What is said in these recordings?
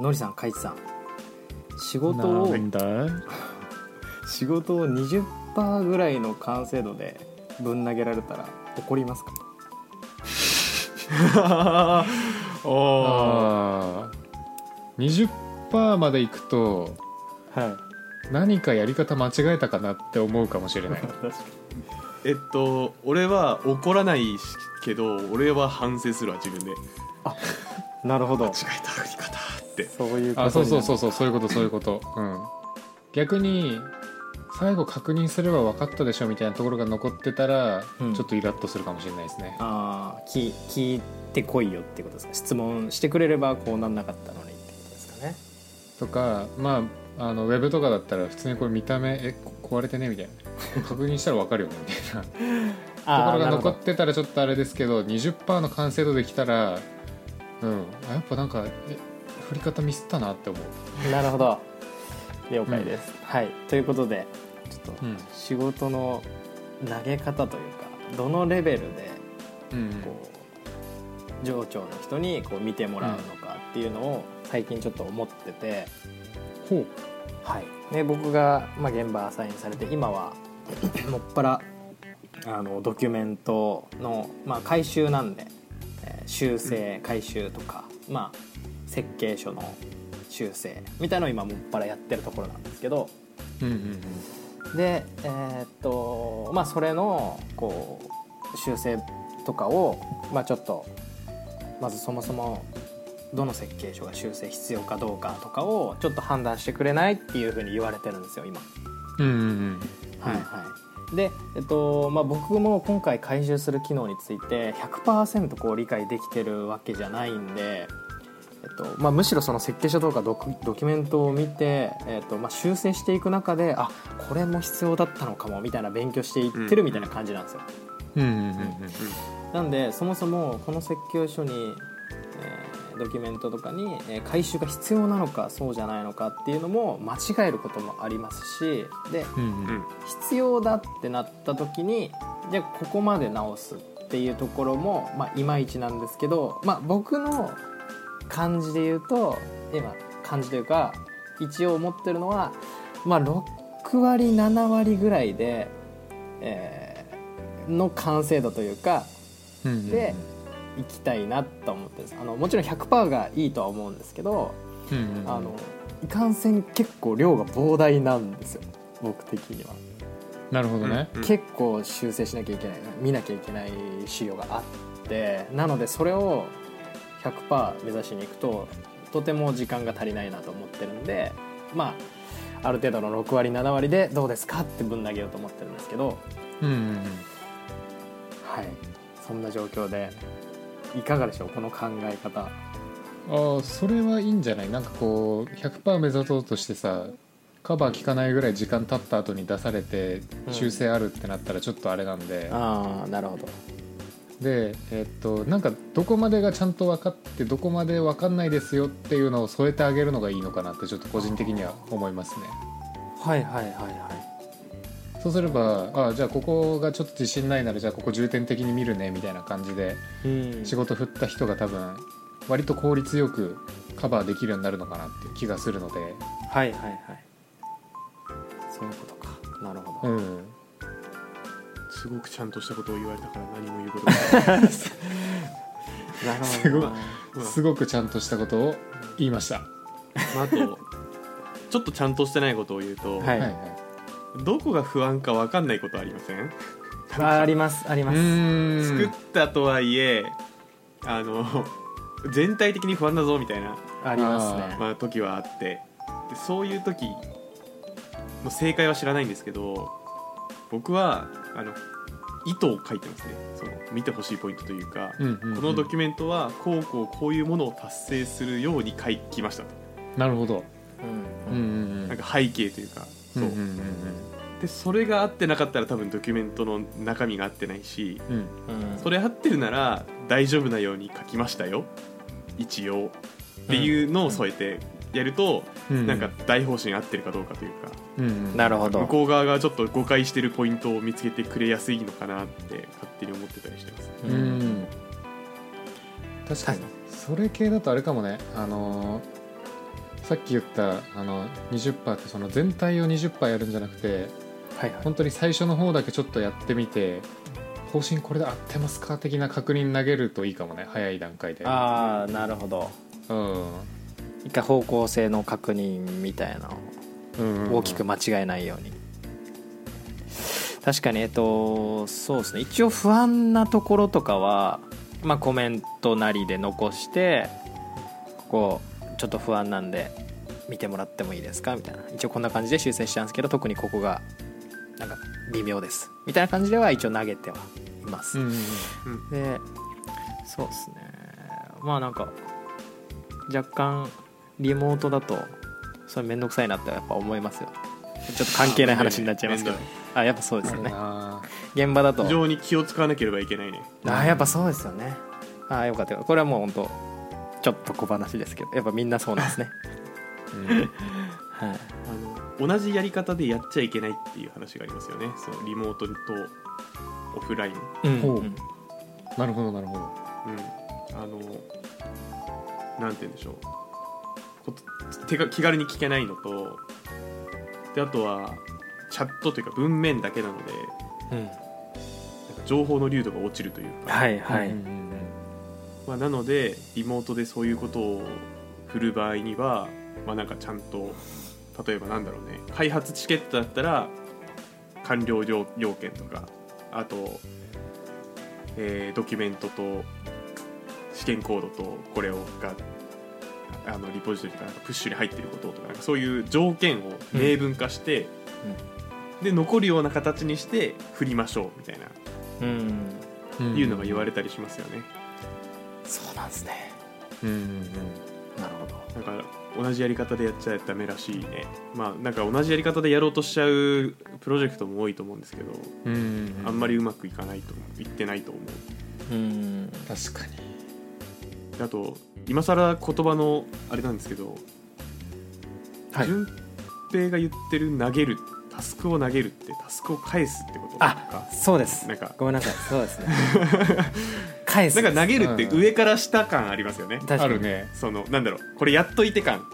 のりさんかいちさん。仕事をなんだ 仕事を20%ぐらいの完成度でぶん投げられたら怒りますか？ああ20%までいくとはい。何かやり方間違えたかなって思うかもしれない。確かに。えっと俺は怒らないけど俺は反省するわ自分で。なるほど。間違えたって。そういうことあそうそうそううそうそういうことそういうこと。うん。逆に最後確認すれば分かったでしょみたいなところが残ってたら、うん。ちょっとイラッとするかもしれないですね。ああ聞聞いてこいよってことですか。質問してくれればこうなんなかったのにってことですかね。とかまああのウェブとかだったら普通にこれ見た目えこ壊れてねみたいな。確認したら分かるよねみたいな。ところが残ってたらちょっとあれですけど20%の完成度できたらうん。あやっぱなんかえ振り方ミスったなって思う。なるほど。了解です、はい。ということでちょっとうん。仕事の投げ方というかどのレベルでうんこう上長の人にこう見てもらうのかっていうのを最近ちょっと思ってて、ほう。はい、で僕が、まあ、現場アサインされて今は もっぱらあのドキュメントの、まあ、回収なんで、えー修正回収とか、まあ、設計書の修正みたいのを今もっぱらやってるところなんですけどうんうんうん。でえーっとまあそれのこう修正とかを、まあ、ちょっとまずそもそもどの設計書が修正必要かどうかとかをちょっと判断してくれないっていうふうに言われてるんですよ今。うんうんうんはいはい、で、えっとまあ、僕も今回回収する機能について100%こう理解できてるわけじゃないんで、えっとまあ、むしろその設計書とかドキュメントを見て、えっとまあ、修正していく中であこれも必要だったのかもみたいな勉強していってるみたいな感じなんですよ。うんうんうんなんでそもそもこの設計書に、えードキュメントとかに、えー回収が必要なのかそうじゃないのかっていうのも間違えることもありますしでうんうんうん。必要だってなった時にじゃあここまで直すっていうところも、まあ、いまいちなんですけど、まあ、僕の感じで言うと今感じというか一応思ってるのは、まあ、6割7割ぐらいで、えーの完成度というかうんうんでいきたいなと思ってあのもちろん100%がいいとは思うんですけどうんうんうん。あのいかんせん結構量が膨大なんですよ。僕的には。なるほどね。うん。結構修正しなきゃいけない見なきゃいけない資料があってなのでそれを100%目指しにいくととても時間が足りないなと思ってるんでまあある程度の6割7割でどうですかってぶん投げようと思ってるんですけどうんうんうん。はい。そんな状況でいかがでしょう？この考え方。ああそれはいいんじゃない？なんかこう100%目指そうとしてさカバー効かないぐらい時間経った後に出されてうん。修正あるってなったらちょっとあれなんで、ああなるほどでえっとなんかどこまでがちゃんと分かってどこまで分かんないですよっていうのを添えてあげるのがいいのかなってちょっと個人的には思いますね。はいはいはいはそうすればあじゃあここがちょっと自信ないならじゃあここ重点的に見るねみたいな感じでいうん。仕事振った人が多分割と効率よくカバーできるようになるのかなっていう気がするので。はいはいはい。そういうことか。なるほど、うんすごくちゃんとしたことを言われたから何も言うことがない。なるほどすごすごくちゃんとしたことを言いました、あとちょっとちゃんとしてないことを言うと、はい。どこが不安か分かんないことありません？あありますあります。ん。作ったとはいえあの全体的に不安だぞみたいな、ありますね。まあ、時はあって。でそういう時の正解は知らないんですけど僕はあの意図を書いてますね。その見てほしいポイントというか、うんうんうん。このドキュメントはこうこうこういうものを達成するように書きましたと。なるほど。うん。うんうんうん。なんか背景というか、そう。うんうんうんでそれが合ってなかったら多分ドキュメントの中身が合ってないしうん。うん。それ合ってるなら大丈夫なように書きましたよ。一応。っていうのを添えてやると、うん。なんか大方針合ってるかどうかというか。うんうん。なるほど。向こう側がちょっと誤解してるポイントを見つけてくれやすいのかなって勝手に思ってたりしてます。ううん。ん確かに。それ系だとあれかもね。あのーさっき言ったあの20%ってその全体を20%やるんじゃなくてはいはい。本当に最初の方だけちょっとやってみて方針これで合ってますか的な確認投げるといいかもね。早い段階で。ああなるほど。うん一回方向性の確認みたいなのを大きく間違えないように。確かにえっとそうですね。一応不安なところとかは、まあ、コメントなりで残してここちょっと不安なんで見てもらってもいいですか？みたいな。一応こんな感じで修正したんですけど特にここがなんか微妙です。みたいな感じでは一応投げてはいます、うんうんうん。でそうですね。まあなんか若干リモートだとそれ面倒くさいなってやっぱ思いますよ。ちょっと関係ない話になっちゃいますけど。面あやっぱそうですよね。あ現場だと。非常に気を使わなければいけないね。あやっぱそうですよね。あよかったよ。これはもう本当ちょっと小話ですけど。やっぱみんなそうなんですね。はい。あの同じやり方でやっちゃいけないっていう話がありますよね。そのリモートとオフライン、うんなるほどなるほど。うん、あのなんて言うんでしょう。こ手が気軽に聞けないのとであとはチャットというか文面だけなのでうん。なんか情報の流度が落ちるというか、はいはい、うんまあ、なのでリモートでそういうことを振る場合には、まあ、なんかちゃんと例えばなんだろうね開発チケットだったら完了要要件とかあと、えードキュメントと試験コードとこれをがあのリポジトリからプッシュに入っていることとかなんかそういう条件を明文化して、で残るような形にして振りましょうみたいな、うん。うんいうのが言われたりしますよね。そうなんですね。うんうんうん。なるほど。なんか同じやり方でやっちゃダメらしいね。まあなんか同じやり方でやろうとしちゃうプロジェクトも多いと思うんですけど、うんうんうん。あんまりうまくいかないといってないと思う。うん。確かに。であと今更言葉のあれなんですけどはい。順平が言ってる投げるタスクを投げるってタスクを返すってことあか。そうです。なんか。ごめんなさい。そうですね。返す。なんか投げるって上から下感ありますよね、確かに。あるね。そのなんだろう。これやっといて感。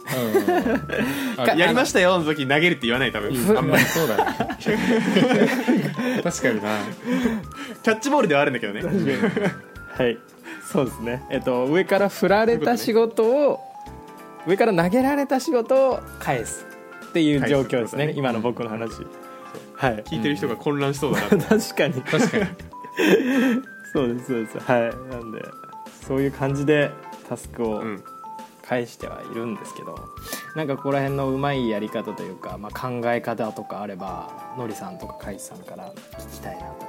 うん やりましたよの時に投げるって言わない多分。うん。あんまり。そうだね。確かにな。キャッチボールではあるんだけどね。はいそうですね。えっと上から振られた仕事を上から投げられた仕事を返すっていう状況ですね。ね。今の僕の話。はい。聞いてる人が混乱しそうだな。と 確かに。確かに。そうですそうです。はい。なんでそういう感じでタスクをうん。返してはいるんですけど、なんかここら辺のうまいやり方というか、まあ、考え方とかあればのりさんとかかいさんから聞きたいなと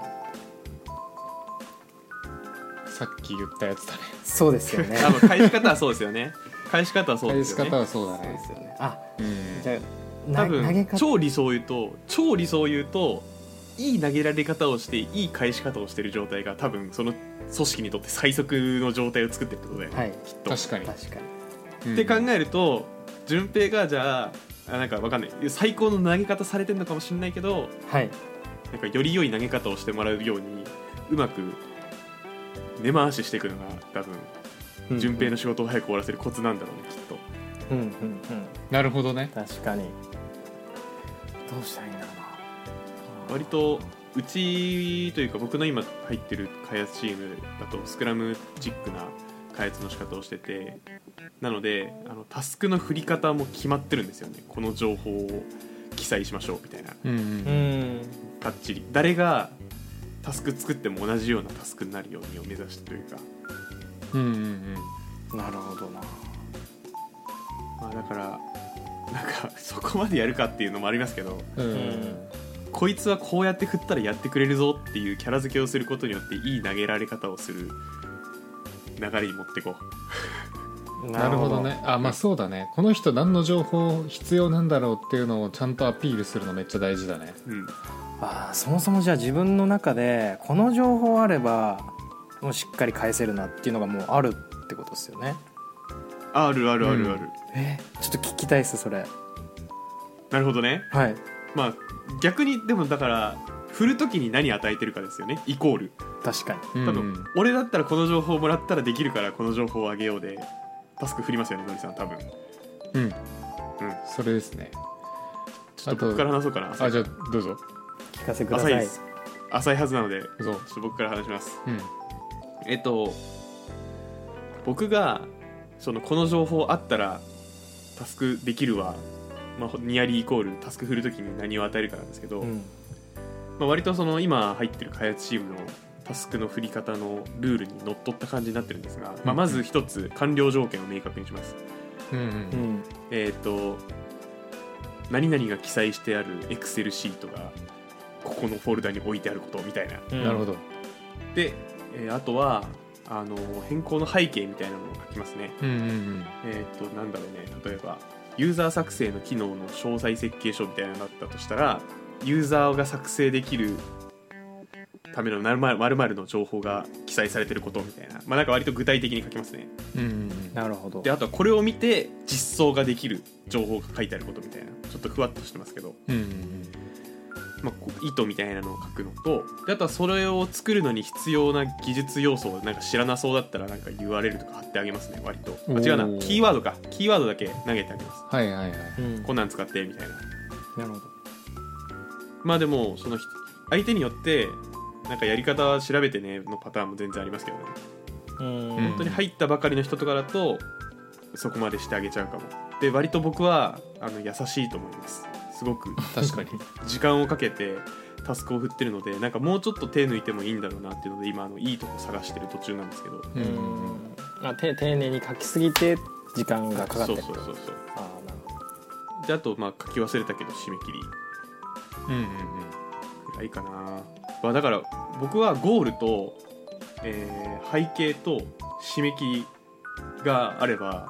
さっき言ったやつだね。そうですよね。あの返し方はそうですよね。返し方はそうですよね。返し方はそうだそうでね。すよねあうん。じゃあ多分な投げ方。超理想を言うと超理想を言うといい投げられ方をしていい返し方をしてる状態が多分その組織にとって最速の状態を作ってるってことだよね、はい。きっと。確かに。確かに。うん。って考えると順平がじゃああなんかわかんない。最高の投げ方されてるのかもしれないけどはい。なんかより良い投げ方をしてもらうようにうまく根回ししていくのが多分順平の仕事を早く終わらせるコツなんだろうねきっと。うんうんうん。なるほどね。確かに。どうしたらいいんだろうな。割とうちというか僕の今入ってる開発チームだとスクラムチックな開発の仕方をしててなのであのタスクの振り方も決まってるんですよね。この情報を記載しましょうみたいな。うんううん。ん。かっちり誰がタスク作っても同じようなタスクになるようにを目指してというか、うんうんうん。なるほどな。まあ、だからなんか そこまでやるかっていうのもありますけどうん。んこいつはこうやって振ったらやってくれるぞっていうキャラ付けをすることによっていい投げられ方をする流れに持ってこ なるほどね。あまあ そうだね。この人何の情報必要なんだろうっていうのをちゃんとアピールするのめっちゃ大事だね。う、うん、あーそもそもじゃあ自分の中でこの情報あればもうしっかり返せるなっていうのがもうあるってことですよね。あるあるあるある、えちょっと聞きたいですそれ。なるほどね。はい。まあ逆にでもだから振る時に何与えてるかですよね。イコール。確かに。多うん。分、俺だったらこの情報をもらったらできるからこの情報をあげようでタスク振りますよねのりさん多分。うん。それですね。ちょっと僕から話そうかなあじゃあどうぞ聞かせてください。浅いです。浅いはずなのでちょっと僕から話します。うん。えっと僕がそのこの情報あったらタスクできるわ、まあ、ニアリーイコールタスク振るときに何を与えるかなんですけど、うん。まあ、割とその今入ってる開発チームのタスクの振り方のルールにのっとった感じになってるんですが、まあ、まず一つ完了条件を明確にします。うんううん。んえっ、と何々が記載してあるエクセルシートがここのフォルダに置いてあることみたいな。うん。なるほど。で、えーあとはあの変更の背景みたいなのを書きますね。うんうんうん。えっ、となんだろうね。例えばユーザー作成の機能の詳細設計書みたいなのがあったとしたらユーザーが作成できるための〇〇〇〇の情報が記載されてることみたいな。まあなんか割と具体的に書きますね。うんうんなるほど。であとはこれを見て実装ができる情報が書いてあることみたいな。ちょっとふわっとしてますけど、うんうんまあ、こう意図みたいなのを書くのとであとはそれを作るのに必要な技術要素をなんか知らなそうだったらなんか URL とか貼ってあげますね。割と。あ違うな。キーワードか。キーワードだけ投げてあげます。はいはいはい。うん。こんなん使ってみたいな。なるほど。まあでもその人相手によってなんかやり方は調べてねのパターンも全然ありますけどね。本当に入ったばかりの人とかだとそこまでしてあげちゃうかも。で割と僕はあの優しいと思いますすごく確かに。時間をかけてタスクを振ってるのでなんかもうちょっと手抜いてもいいんだろうなっていうので今あのいいとこ探してる途中なんですけど。うんうんうん。あて丁寧に書きすぎて時間がかかってるそうそうそうそう。ああなるほであとまあ書き忘れたけど締め切り。うんうんぐらいかな、まあ、だから僕はゴールと、えー背景と締め切りがあれば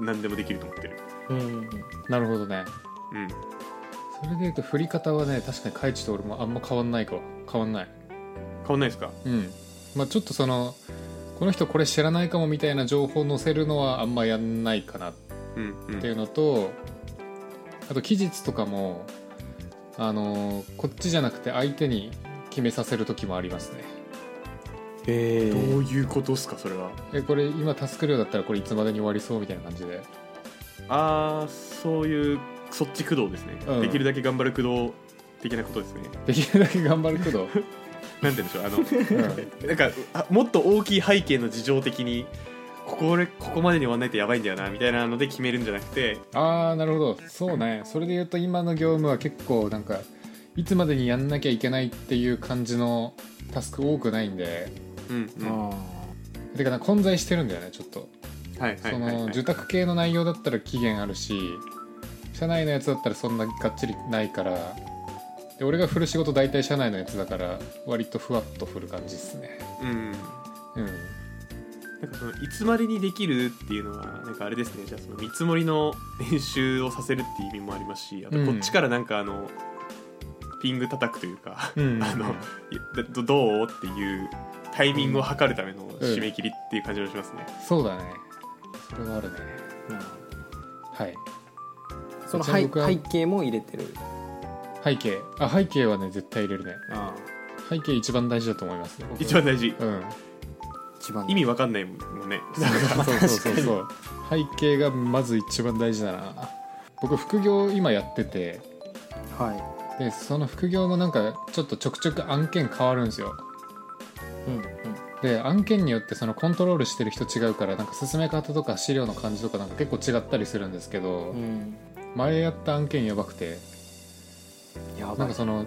何でもできると思ってる。どうんうん。なるほどね。うんそれでいうと振り方はね確かにカイチと俺もあんま変わんないか。変わんない。変わんないですか？うん。まあちょっとそのこの人これ知らないかもみたいな情報を載せるのはあんまやんないかな。っうんうん。ていうのとあと期日とかもあのーこっちじゃなくて相手に決めさせる時もありますね。えどういうことですかそれは？えこれ今タスク量だったらこれいつまでに終わりそうみたいな感じで。ああそういうそっち駆動ですね、うん。できるだけ頑張る駆動的なことですね。できるだけ頑張るけど、なんて言うんでしょうあのうん。なんかあもっと大きい背景の事情的にここ俺ここまでに終わんないとやばいんだよなみたいなので決めるんじゃなくて。ああなるほど。そうね。それで言うと今の業務は結構なんかいつまでにやんなきゃいけないっていう感じのタスク多くないんで。うんうん。はあてかなんか混在してるんだよねちょっと。いはいそはい、はい。の受託系の内容だったら期限あるし社内のやつだったらそんながっちりないから。で俺が振る仕事大体社内のやつだから割とふわっと振る感じですね。うん。うん。なんかそのいつまでにできるっていうのはなんかあれですね。じゃあその見積もりの練習をさせるっていう意味もありますしあとうん。こっちからなんかあの、ピング叩くというか、うんあのいやどどうっていうタイミングを測るための締め切りっていう感じがしますね、そうだね。それはあるね。あなるほどはいその背景も入れてる。背景。あ背景はね絶対入れるね。あ背景一番大事だと思いますね僕一番大事。うん。一番意味わかんないもんね。そうそうそうそう背景がまず一番大事だな。僕副業今やってて。はでその副業もなんかちょっとちょくちょく案件変わるんですよ。いうんうん。で案件によってそのコントロールしてる人違うからなんか進め方とか資料の感じとかなんか結構違ったりするんですけど、うん前やった案件やばくて。やばい。なんかその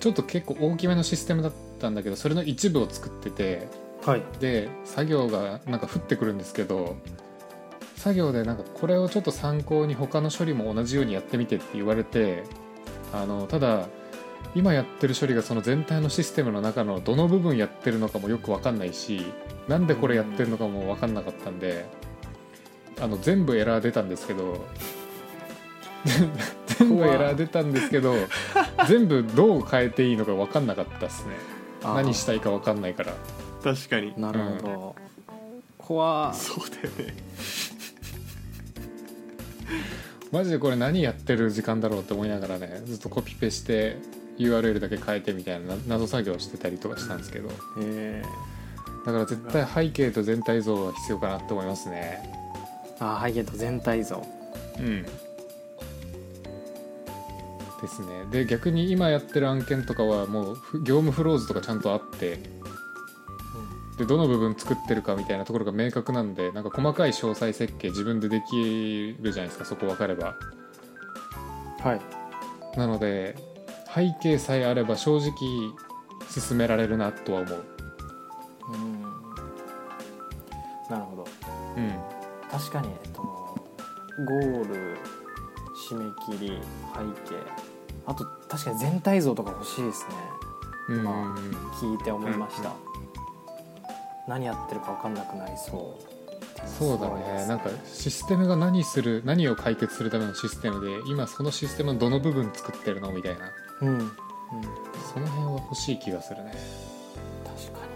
ちょっと結構大きめのシステムだったんだけどそれの一部を作ってて。はい。で作業がなんか降ってくるんですけど作業でなんかこれをちょっと参考に他の処理も同じようにやってみてって言われてあのただ今やってる処理がその全体のシステムの中のどの部分やってるのかもよく分かんないしなんでこれやってるのかも分かんなかったんであの全部エラー出たんですけど全部エラー出たんですけど全部どう変えていいのか分かんなかったですね。何したいか分かんないから。確かに。なるほど、怖。そうだよね。マジでこれ何やってる時間だろうって思いながらねずっとコピペして URL だけ変えてみたいなな謎作業してたりとかしたんですけど。えだから絶対背景と全体像は必要かなって思いますね。ー、あー背景と全体像。うんですね。で逆に今やってる案件とかはもうふ業務フローズとかちゃんとあってでどの部分作ってるかみたいなところが明確なんでなんか細かい詳細設計自分でできるじゃないですかそこ分かれば。はい。なので背景さえあれば正直進められるなとは思う。うん。なるほど。うん。確かに、えっと、ゴール締め切り背景あと確かに全体像とか欲しいですね。うん。うんまあ聞いて思いました、何やってるか分かんなくなりそうそうだね。なんかシステムが何する何を解決するためのシステムで今そのシステムのどの部分作ってるのみたいな。うん、うん、その辺は欲しい気がするね。確か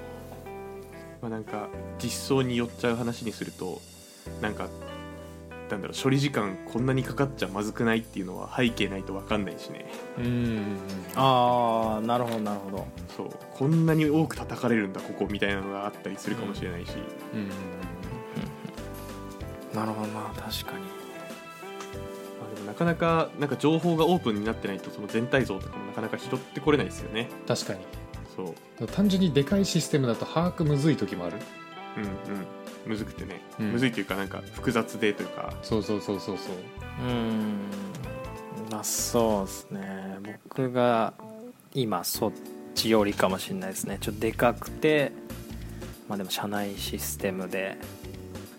まあ、なんか実装に寄っちゃう話にするとなんかなんだろう処理時間こんなにかかっちゃまずくないっていうのは背景ないと分かんないしね。うんああなるほどなるほど。そう。こんなに多く叩かれるんだここみたいなのがあったりするかもしれないし、うんうんなるほどな確かに。まあ、でもなかなかなんか情報がオープンになってないとその全体像とかもなかなか拾ってこれないですよね。確かに。そう。単純にでかいシステムだと把握むずい時もある。うんうんむずくてね、うん。むずいというかなんか複雑でというか。そうそうそうそうそう。うん。まあそうですね。僕が今そっちよりかもしれないですね。ちょっとでかくてまあでも社内システムで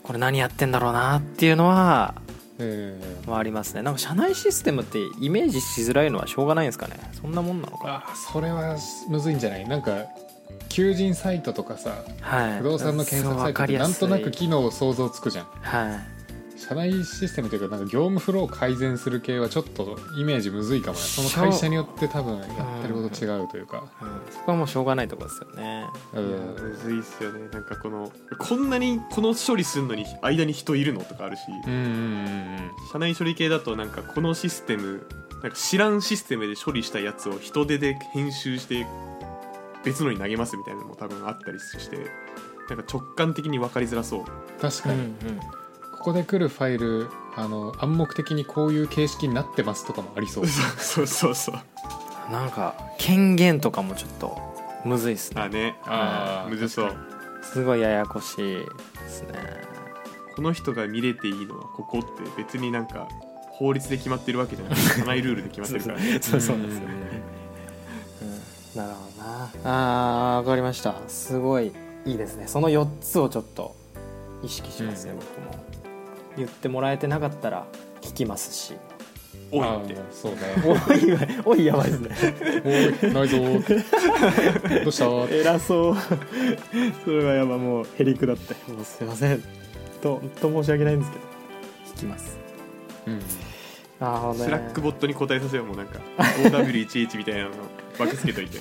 これ何やってんだろうなっていうのはえまあありますね。なんか社内システムってイメージしづらいのはしょうがないんですかね。そんなもんなのかあそれはむずいんじゃない？なんか求人サイトとかさはい。不動産の検索サイトってなんとなく機能想像つくじゃん。はい。社内システムというかなんか業務フローを改善する系はちょっとイメージむずいかもね。その会社によって多分やってること違うというか。うん。そこはもうしょうがないところですよね。ういやむずいっすよね。なんかこのこんなにこの処理するのに間に人いるのとかあるし、んうんうん。社内処理系だとなんかこのシステムなんか知らんシステムで処理したやつを人手で編集して別のに投げますみたいなのも多分あったりしてなんか直感的に分かりづらそう。確かに、ここで来るファイルあの暗黙的にこういう形式になってますとかもありそう。そうそうそうなんか権限とかもちょっとむずいっすね。あね。あーむずそう。すごいややこしいですね。この人が見れていいのはここって別になんか法律で決まってるわけじゃなくて社内ルールで決まってるからね。そうそうですよね、あーわかりました。すごいいいですね。その4つをちょっと意識しますね、うん。僕も。言ってもらえてなかったら聞きますし。あ多いって。ーそうね。おいやおいやばいですね。おいないぞー どうした？偉そう。それはやばもうへりくだって。もうすいません。とと申し訳ないんですけど。聞きます。うん。なるほどねスラックボットに答えさせようもうなんか OW11 みたいなの枠つけといて。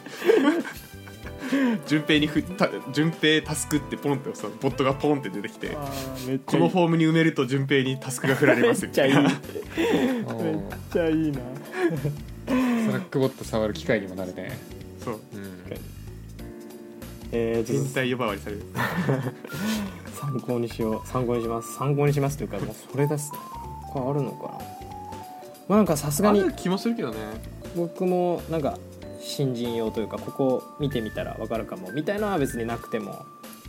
順平にふた順平タスクってポンって押すとボットがポンって出てきてあーめっちこゃいい。のフォームに埋めると順平にタスクが振られますめっちゃいい。めっみたいなおーちゃいいな。スラックボット触る機会にもなるね。そう。うん。えー、ちょっと。変態呼ばわりされる。参考にしよう。参考にします。参考にしますというか もうそれですね。これあるのかな。まあなんかさすがに。ある気もするけどね。僕もなんか新人用というかここ見てみたら分かるかもみたいなのは別になくても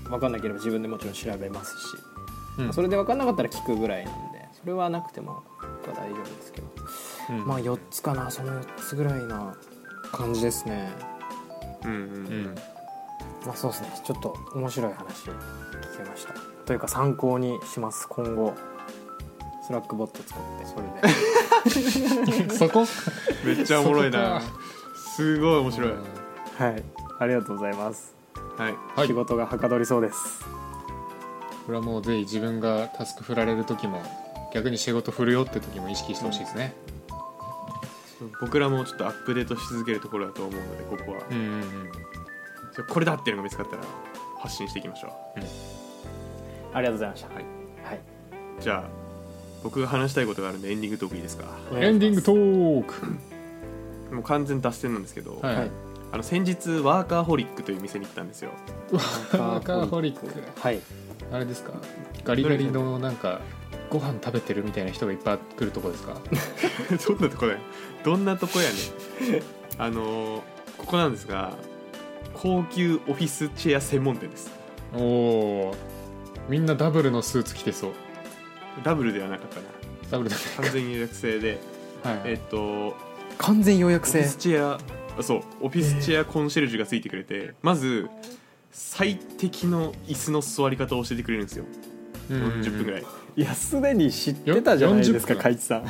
分かんなければ自分でもちろん調べますし、うん。それで分かんなかったら聞くぐらいなんでそれはなくても大丈夫ですけど、うん。まあ4つかなその4つぐらいな感じですね。うんうんううん。んまあそうですねちょっと面白い話聞けました。というか参考にします今後。 Slackボット作ってそれで。そこ？めっちゃおもろいな。そこすごい面白い、はい。ありがとうございます、はい。はい。仕事がはかどりそうです。これはもうぜひ自分がタスク振られる時も逆に仕事振るよって時も意識してほしいですね。僕らもちょっとアップデートし続けるところだと思うのでここは。うんうんうん。じゃあこれだっていうのが見つかったら発信していきましょありがとうございました。はい。はい、うじゃあ僕が話したいことがあるんでエンディングトークいいですか？エンディングトークもう完全脱線なんですけど、はい、はい。あの先日ワーカーホリックという店に行ったんですよ。ワーカーホリック。はい。あれですか？ガリガリのなんかご飯食べてるみたいな人がいっぱい来るとこですか？どんなとこだよ。どんなとこやねん。あのーここなんですが高級オフィスチェア専門店です。おおみんなダブルのスーツ着てそう。ダブルではなかったな。ダブルだね。完全予約制で。はい。えっと完全予約制。オフィスチェアあそうオフィスチェアコンシェルジュがついてくれて、まず最適の椅子の座り方を教えてくれるんですよ。40分ぐらい。いやすでに知ってたじゃないですかよ40分海地さん。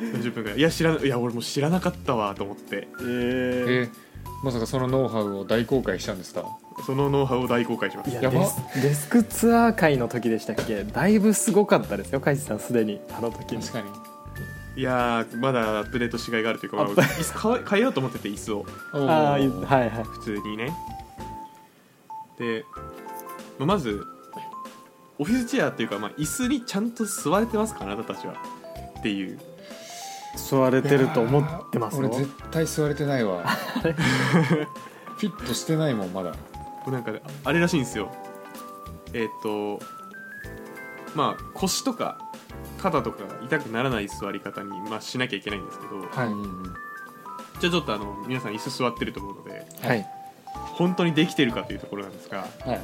40分ぐらい。いや知らないや俺も知らなかったわと思って。ええー。まさかそのノウハウを大公開したんですか？そのノウハウを大公開します。いややば。デスデスクツアー会の時でしたっけ？だいぶすごかったですよ海地さんすでに。あの時に確かにいやーまだアップデートしがいがあるというか、まあ、椅子変え変えようと思ってて椅子を。ああいはいはい。普通にね。でまあまずオフィスチェアっていうか、まあ、椅子にちゃんと座れてますかあなたたちは。っていう。座れてると思ってます俺絶対座れてないわ。フィットしてないもんまだ。なんかあれらしいんですよ。えっ、とまあ腰とか肩とか痛くならない座り方に、まあ、しなきゃいけないんですけどはい、じゃあちょっとあの皆さん椅子座ってると思うのではい、本当にできてるかというところなんですがはい。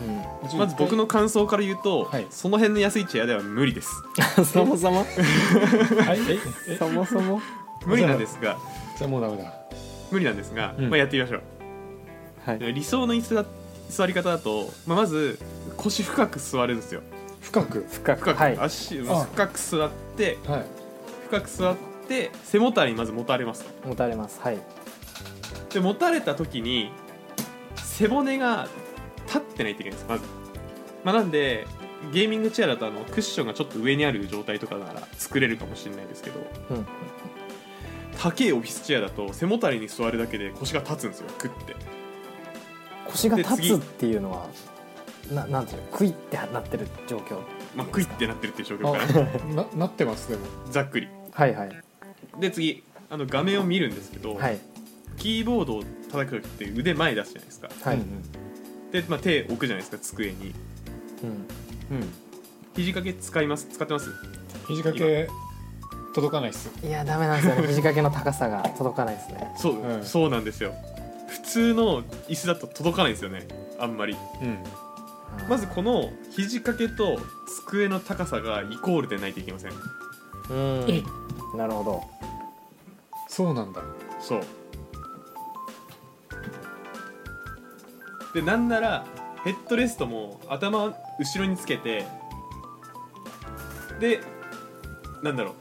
うんまず僕の感想から言うと、はい。その辺の安いチェアでは無理です。そもそも？はい。え？え？そもそも？無理なんですがじゃあもうダメだ。無理なんですが、うん。まあ、やってみましょう。はい。理想の椅子だ座り方だと、まあ、まず腰深く座れるんですよ深く。深く。深く、はい。足あ。深く座ってはい。深く座って背もたれにまず持たれます。と持たれます。はい。で持たれた時に背骨が立ってないといけないんですまず、まあ、なんでゲーミングチェアだとあのクッションがちょっと上にある状態とかなら作れるかもしれないですけどうん。高いオフィスチェアだと背もたれに座るだけで腰が立つんですよクッて。腰が立つっていうのはななんていうのクイってなってる状況。まあクイってなってるっていう状況かな。ななってますでも。ざっくり。はいはい。で次あの画面を見るんですけど、はい。キーボードを叩く時って腕前出すじゃないですか。はい、うんで、まあ、手置くじゃないですか机に。うん。うん。肘掛け使います？使ってます？肘掛け届かないっす。いやダメなんですよね。肘掛けの高さが届かないですね。そう、うん。そうなんですよ。普通の椅子だと届かないんですよね。あんまり。うんまずこの肘掛けと机の高さがイコールでないといけません。うん。え。なるほど。そうなんだ。そう。でなんならヘッドレストも頭後ろにつけてでなんだろう。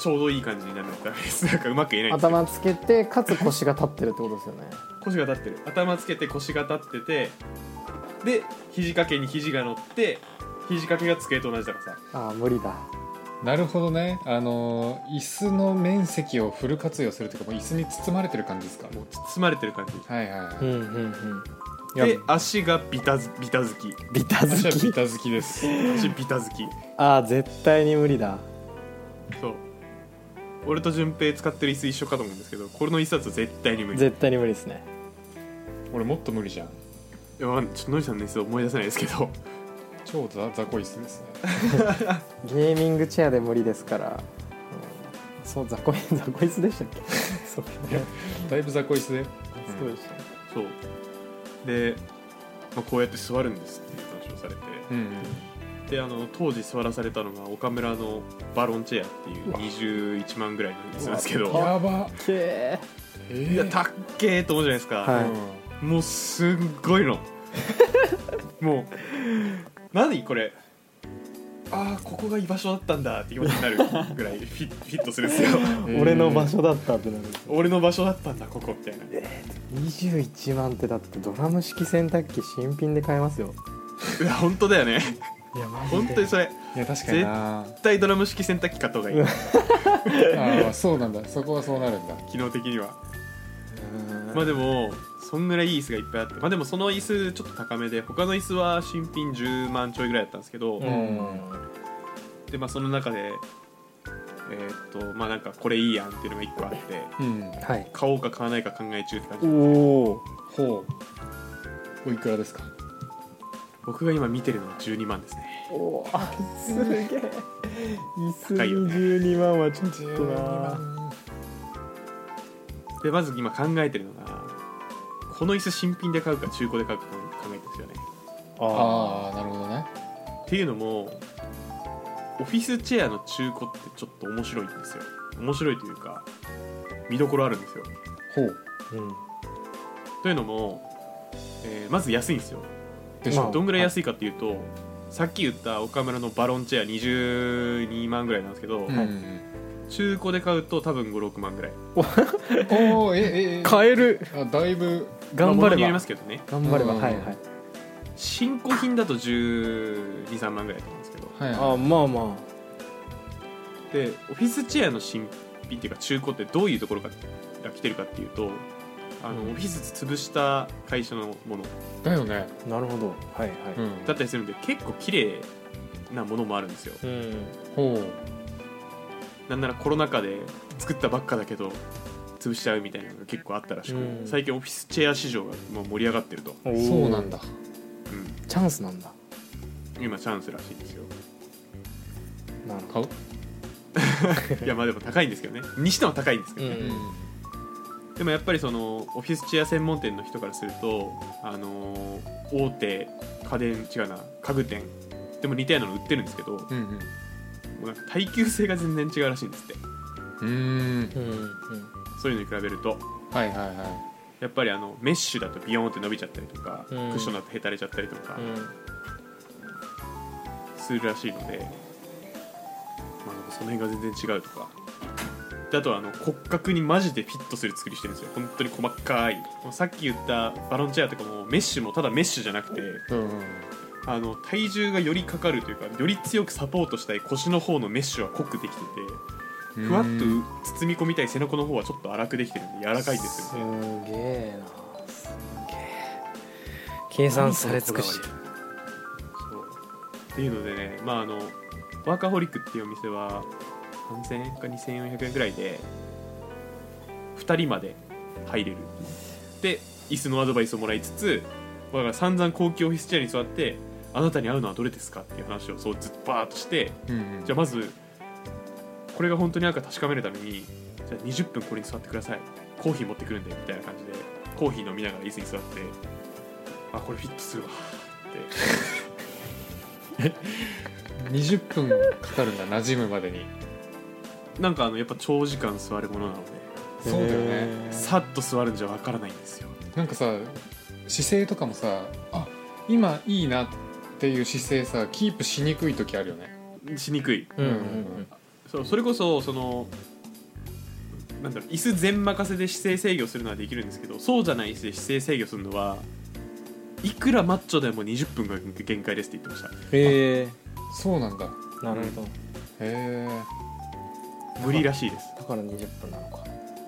ちょうどいい感じになるのダメです。なんかうまく言えないんですけど。頭つけてかつ腰が立ってるってことですよね。腰が立ってる。頭つけて腰が立っててで肘掛けに肘が乗って肘掛けが机と同じ高さ。ああ無理だ。なるほどね。あのー椅子の面積をフル活用するというかもう椅子に包まれてる感じですか？もう包まれてる感じ。はいはいはい。うんうんうん。いやで足がビタズビタ好き。ビタ好き？私はビタ好きです。足ビタ好き。ああ絶対に無理だ。そう。俺と順平使ってる椅子一緒かと思うんですけどこれの椅子だと絶対に無理。い絶対に無理ですね。俺もっと無理じゃんいちょっとノリさんの椅子思い出せないですけど。超雑雑魚椅子ですね。ゲーミングチェアで無理ですから、うん。そう雑魚雑魚椅子でしたっけ？そう。だいぶ雑魚椅子でそうでしたね。そう。で、まあ、こうやって座るんですっていう話をされて、うんであの当時座らされたのが岡村のバロンチェアっていう21万ぐらいの椅子なんですけど。やば。けーえいやたっけーと思うじゃないですか、はいもうすっごいの。もう何これ。ああここが居場所だったんだって気持ちになるぐらいフィフィットするんですよ。俺の場所だったってなる。俺の場所だったんだここみたいな21万ってだってドラム式洗濯機新品で買えますよ。いや本当だよね。いやマ本当にそれいや確かにな。絶対ドラム式洗濯機買った方がいい。ああそうなんだ。そこはそうなるんだ。機能的には。まあでもそんぐらいいい椅子がいっぱいあって。まあでもその椅子ちょっと高めで他の椅子は新品10万ちょいぐらいだったんですけど、うん。でまあその中でえーっとまあなんかこれいいやんっていうのが1個あって。うん。はい。買おうか買わないか考え中って感おじ。おほう。おいくらですか？僕が今見てるのは12万ですね。おあすげえ。椅高いよね。12万はちょっと12な。万。でまず今考えてるのがこの椅子新品で買うか中古で買うか考えてるんですよね。あああなるほどね。っていうのもオフィスチェアの中古ってちょっと面白いんですよ。面白いというか見どころあるんですよ。ほう。あうん。というのも、えーまず安いんですよ。でしょ、まあどんぐらい安いかっていうと、さっき言った岡村のバロンチェア22万ぐらいなんですけど、うん。うん中古で買うと多分56万ぐらい。おおえええ。買える。あだいぶ頑張れまあ物によりまばすけどね。頑張ればうんはい。はい新古品だと123万ぐらいだと思うんですけど。はいはあまあまでオフィスチェアの新品っていうか中古ってどういうところから来てるかっていうとあの、うん。オフィス潰した会社のもの。いだよね。あなるほど。はいはい。うん。だったりするんで結構綺麗なものもあるんですよ。うん。ほう。なんならコロナ禍で作ったばっかだけど潰しちゃうみたいなのが結構あったらしく、うん。最近オフィスチェア市場がもう盛り上がってると、おー。そうなんだ。うん、チャンスなんだ。今チャンスらしいですよ。なるほ買う？いやまあでも高いんですけどね。にしても高いんですけどね、うんでもやっぱりそのオフィスチェア専門店の人からするとあのー大手家電違うな家具店。でも似たようなの売ってるんですけどもうんうん。うなんか耐久性が全然違うらしいんですって。うんうんうんうんそういうのに比べるとはいはいはい。やっぱりあのメッシュだとビヨーンって伸びちゃったりとか、うん。クッションだとへたれちゃったりとかうん。するらしいので、まあ、なんかその辺が全然違うとか。であとはあの骨格にマジでフィットする作りしてるんですよ。本当に細かい。もうさっき言ったバロンチェアとかもメッシュもただメッシュじゃなくてうんうん。あの体重がよりかかるというかより強くサポートしたい腰の方のメッシュは濃くできててふわっとうん包み込みたい背中の方はちょっと粗くできてるんで柔らかいんですすよね。げえな。すげえ計算され尽くしてる。そうっていうのでねまああのワーカホリックっていうお店は3000円か2400円ぐらいで2人まで入れる。で椅子のアドバイスをもらいつつだから散々高級オフィスチェアに座ってあなたに合うのはどれですかっていう話をそうずっとバーッとしてうんうん。じゃあまずこれが本当に合うか確かめるためにじゃあ20分これに座ってください。コーヒー持ってくるんでみたいな感じでコーヒー飲みながら椅子に座ってあこれフィットするわって。20分かかるんだ馴染むまでに。なんかあのやっぱ長時間座るものなのでそうだよね。さっと座るんじゃわからないんですよ。なんかさ姿勢とかもさあ今いいなっていう姿勢さキープしにくい時あるよね。しにくい。うんうんうんそうそれこそそのなんだろう椅子全任せで姿勢制御するのはできるんですけどそうじゃない椅子で姿勢制御するのはいくらマッチョでも20分が限界ですって言ってました。へえそうなんだ。なるほど。へえ無理らしいです。だから20分なのか。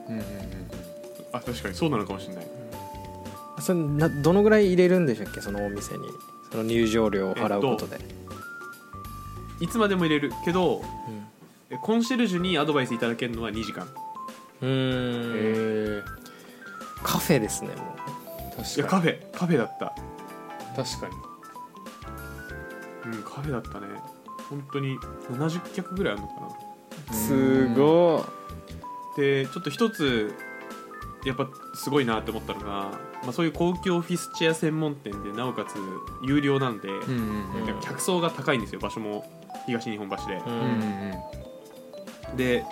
うんうんうんあ確かにそうなのかもしれない。それなどのぐらい入れるんでしたっけ？そのお店に。その入場料を払うことで、いつまでも入れるけどえコンシェルジュにアドバイスいただけるのは2時間。うん。えカフェですねもいや確かカフェカフェだった。に確かに。うんカフェだったね。本当に70脚ぐらいあるのかな。うすごでちょっと一つやっぱすごいなって思ったのが、まあ、そういう公共オフィスチェア専門店でなおかつ有料なんで、うんうんうん。で客層が高いんですよ場所も東日本橋で。い、ううんうんうんで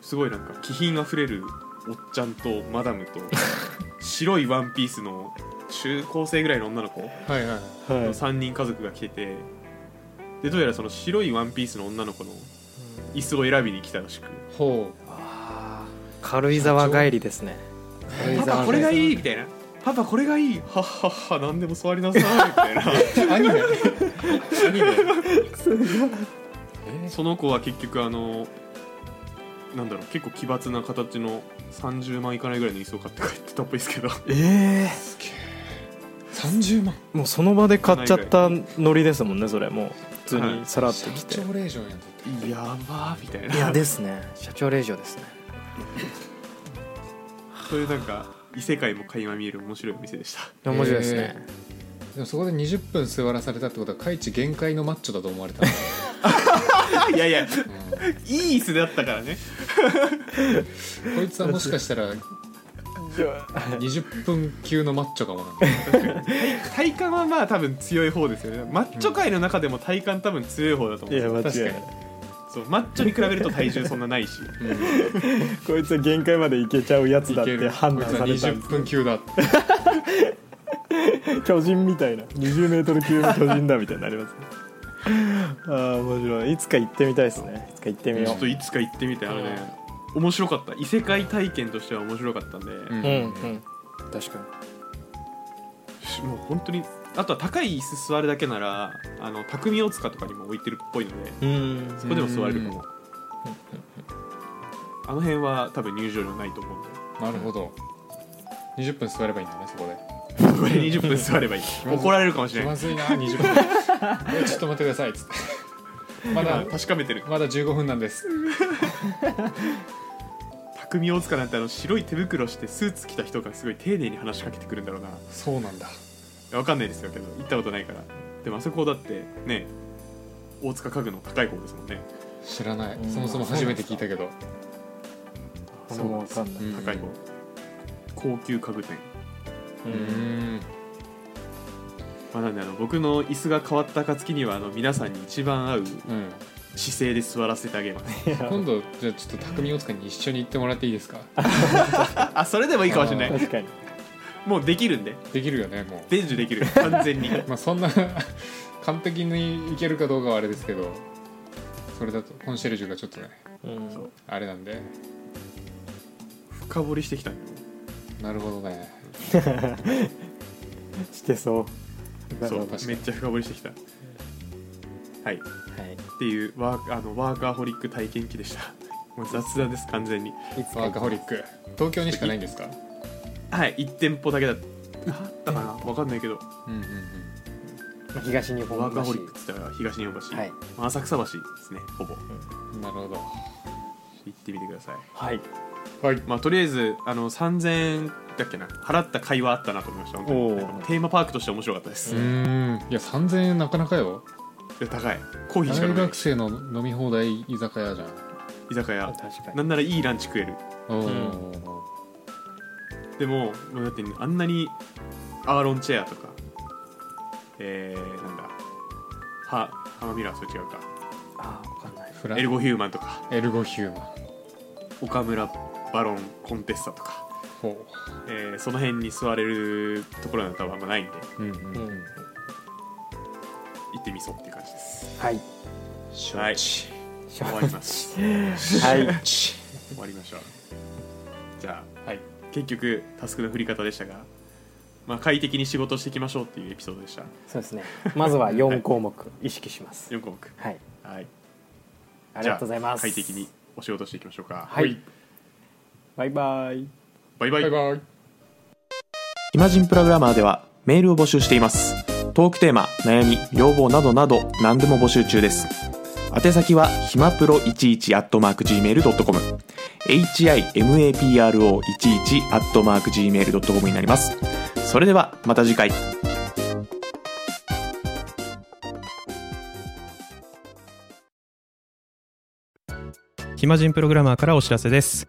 すごいなんか気品あふれるおっちゃんとマダムと 白いワンピースの中高生ぐらいの女の子はいはい。はい。の3人家族が来ててでどうやらその白いワンピースの女の子の椅子を選びに来たらしく。ほあー。軽井沢帰りですね。軽井パ沢パこれがいいみたいな。パパこれがいい。はっはっは何でも座りなさいみたいな。う アニメ。アニメえその子は結局あのなんだろう結構奇抜な形の30万いかないぐらいの椅子を買って帰ってたっぽいですけど。ええすげえ。30万。もうその場で買っちゃったノリですもんねそれ。もう普通にさらっと来て、社長令嬢やんやばーみたいな。いやですね。社長令嬢ですね。そういうなんか異世界も垣間見える面白いお店でした。面白いですね、でもそこで20分座らされたってことは海地限界のマッチョだと思われたいやいやうん。いい椅子だったからね。こいつはもしかしたら20分級のマッチョかもな。体感はまあ多分強い方ですよね。マッチョ界の中でも体感多分強い方だと思う、いや間違いない。確かそうマッチョに比べると体重そんなないし。こいつは限界までいけちゃうやつだっていける判断されたんこいつはです20分級だ 巨人みたいな。20m 級の巨人だみたいになりますねああ面白い。いつか行ってみたいですね。いつか行ってみちょっようといつか行ってみてあれね。面白かった。異世界体験としては面白かったんで、うん。うんうん。確かしもう本当にあとは高い椅子座るだけならあの匠大塚とかにも置いてるっぽいのでにうん。そこでも座れるかも。あの辺は多分入場料ないと思うんで。なるほど。20分座ればいいんだねそこでこれ20分座ればいい。怒られるかもしれない気まずいな20分。えちょっと待ってくださいっつって。まだ確かめてる。まだ15分なんです。匠大塚なんてあの白い手袋してスーツ着た人がすごい丁寧に話しかけてくるんだろうな。そうなんだ。わかんないですよ。けど行ったことないから。でもあそこだってね大塚家具の高い方ですもんね。知らない。うん。そもそも初めて聞いたけど。俺もわかんないうん高い方。高級家具店うーん。まあなんであの僕の椅子が変わった暁にはあの皆さんに一番合ううん。姿勢で座らせてあげます。今度じゃあちょっと匠大塚に一緒に行ってもらっていいですか？あそれでもいいかもしれない。確かに。もうできるんで。できるよねも伝授できる。完全に。う まあそんな完璧にいけるかどうかはあれですけどそれだとコンシェルジュがちょっとねうん。あれなんで。深掘りしてきたんよなるほどね してそう。そうめっちゃ深掘りしてきた。はい。っはい。ていうワーあのワーカーホリック体験記でした。もう雑談です完全に。ワーカホリック。東京にしかないんですか？はい1店舗だけだあったかな？分かんないけど。うんうんうん。まあ東日本ワーカーホリ橋ックっつったら東日本橋、はい。まあ浅草橋ですねほぼ。なるほど。行ってみてください。はい。はい。まあとりあえずあの3000円だっけな払った会話あったなと思いました本当に。テーマパークとして面白かったです、うーん。いや3000円なかなかよ。で高い。コーヒーしか大飲めない。学生の飲み放題居酒屋じゃん。居酒屋。確かに。なんならいいランチ食える。でもだってあんなにアーロンチェアとかえー、なんだはハマミラーそれ違うか。ああ分かんない。フラエルゴヒューマンとか。エルゴヒューマン。岡村バロンコンテッサとか、ほえーその辺に座れるところなんて多分あんまないんでううんうん。うん行ってみそうっていう感じです。はい。承はい。知終わります。はい。終わりましょう。じゃあ、はい、結局タスクの振り方でしたが、まあ、快適に仕事していきましょうっていうエピソードでした。そうですね。まずは4項目意識します。4項目。はい。はい。ありがとうございます。快適にお仕事していきましょうか。はい。バイバイバイバイ。バイバイ。イマジンプログラマーではメールを募集しています。トークテーマ悩み要望などなど何でも募集中です。宛先はひまプロ11 at mark gmail.com himapro11 at mark gmail.com になります。それではまた次回。暇人プログラマーからお知らせです